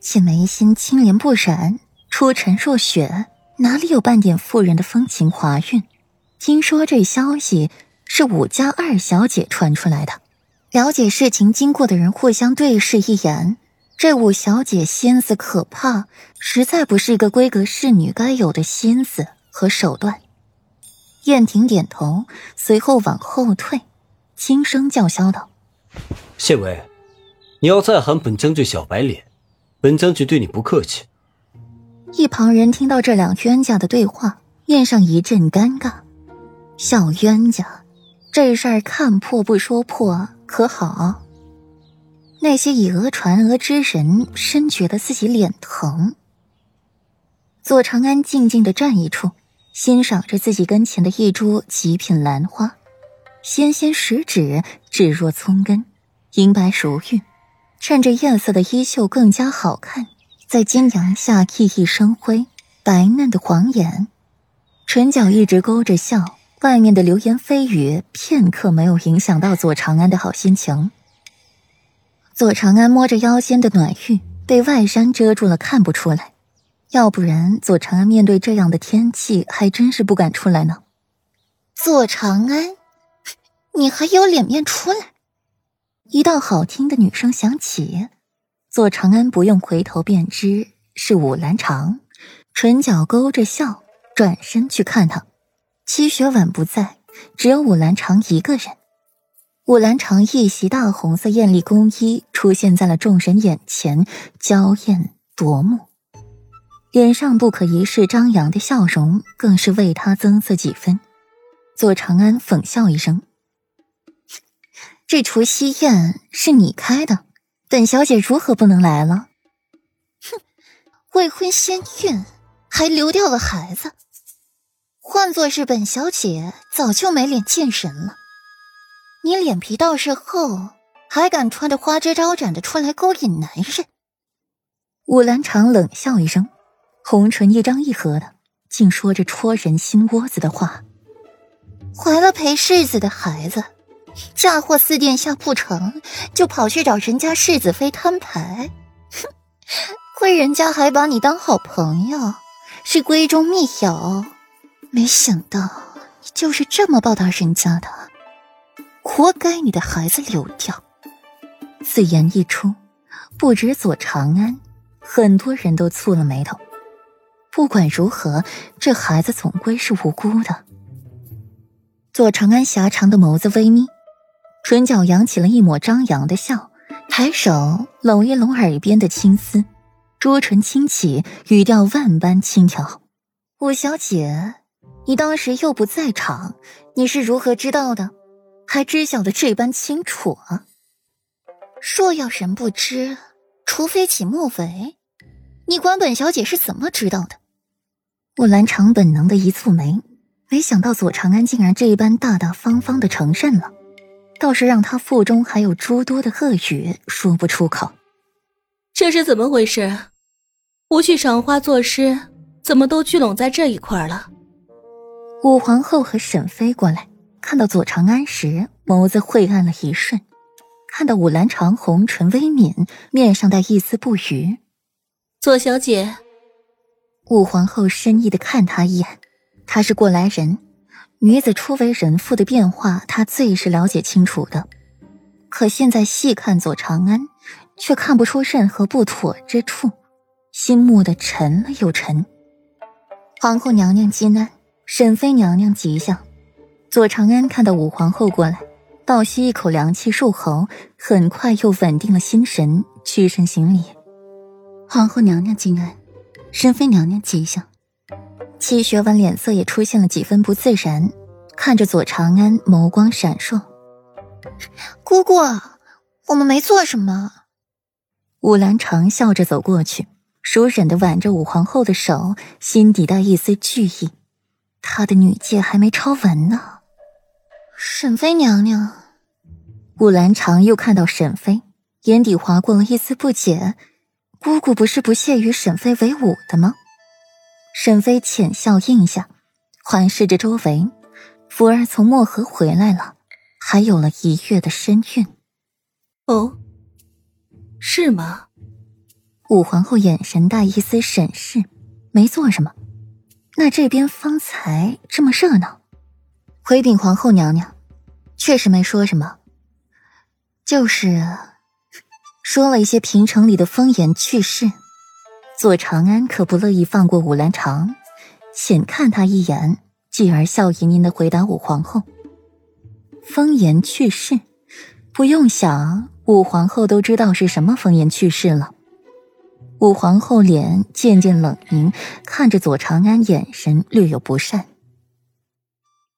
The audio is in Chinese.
且眉心青莲不染，出尘若雪，哪里有半点妇人的风情华韵？听说这消息是武家二小姐传出来的。了解事情经过的人互相对视一眼，这武小姐心思可怕，实在不是一个闺阁侍女该有的心思和手段。燕婷点头，随后往后退，轻声叫嚣道：“谢伟，你要再喊本将军小白脸，本将军对你不客气。”一旁人听到这两冤家的对话，面上一阵尴尬。小冤家，这事儿看破不说破可好？那些以讹传讹之人，深觉得自己脸疼。左长安静静的站一处。欣赏着自己跟前的一株极品兰花，纤纤十指，指若葱根，银白如玉，衬着艳色的衣袖更加好看，在金阳下熠熠生辉，白嫩的黄眼，唇角一直勾着笑，外面的流言蜚语片刻没有影响到左长安的好心情。左长安摸着腰间的暖玉，被外衫遮住了，看不出来。要不然，左长安面对这样的天气，还真是不敢出来呢。左长安，你还有脸面出来？一道好听的女声响起，左长安不用回头便知是武兰长，唇角勾着笑，转身去看他。七雪婉不在，只有武兰长一个人。武兰长一袭大红色艳丽宫衣出现在了众人眼前，娇艳夺目。脸上不可一世张扬的笑容，更是为他增色几分。左长安讽笑一声：“这除夕宴是你开的，本小姐如何不能来了？”哼，未婚先孕，还流掉了孩子，换做是本小姐，早就没脸见人了。你脸皮倒是厚，还敢穿着花枝招展的出来勾引男人？武兰长冷笑一声。红唇一张一合的，竟说着戳人心窝子的话。怀了裴世子的孩子，嫁祸四殿下不成就跑去找人家世子妃摊牌？哼，亏人家还把你当好朋友，是闺中密友。没想到你就是这么报答人家的，活该你的孩子流掉。此言一出，不止左长安，很多人都蹙了眉头。不管如何，这孩子总归是无辜的。左长安狭长的眸子微眯，唇角扬起了一抹张扬的笑，抬手拢一拢耳边的青丝，朱唇轻启，语调万般轻佻：“五小姐，你当时又不在场，你是如何知道的？还知晓的这般清楚啊？若要人不知，除非己莫为。你管本小姐是怎么知道的？”木兰长本能的一蹙眉，没想到左长安竟然这般大大方方的承认了，倒是让他腹中还有诸多的恶语说不出口。这是怎么回事？不去赏花作诗，怎么都聚拢在这一块了？武皇后和沈妃过来，看到左长安时，眸子晦暗了一瞬；看到武兰长红唇微抿，面上带一丝不愉。左小姐。武皇后深意的看他一眼，他是过来人，女子初为人妇的变化，她最是了解清楚的。可现在细看左长安，却看不出任何不妥之处，心木的沉了又沉。皇后娘娘吉安，沈妃娘娘吉祥。左长安看到武皇后过来，倒吸一口凉气入喉，很快又稳定了心神，屈身行礼。皇后娘娘吉安。沈妃娘娘吉祥，七雪婉脸色也出现了几分不自然，看着左长安，眸光闪烁。姑姑，我们没做什么。武兰长笑着走过去，熟忍的挽着武皇后的手，心底带一丝惧意。她的女戒还没抄完呢。沈妃娘娘，武兰长又看到沈妃，眼底划过了一丝不解。姑姑不是不屑与沈妃为伍的吗？沈妃浅笑应下，环视着周围。福儿从漠河回来了，还有了一月的身孕。哦，是吗？武皇后眼神带一丝审视，没做什么。那这边方才这么热闹，回禀皇后娘娘，确实没说什么，就是说了一些平城里的风言趣事。左长安可不乐意放过武兰长，浅看他一眼，继而笑吟吟的回答武皇后：“风言去世，不用想，武皇后都知道是什么风言去世了。”武皇后脸渐渐冷凝，看着左长安，眼神略有不善。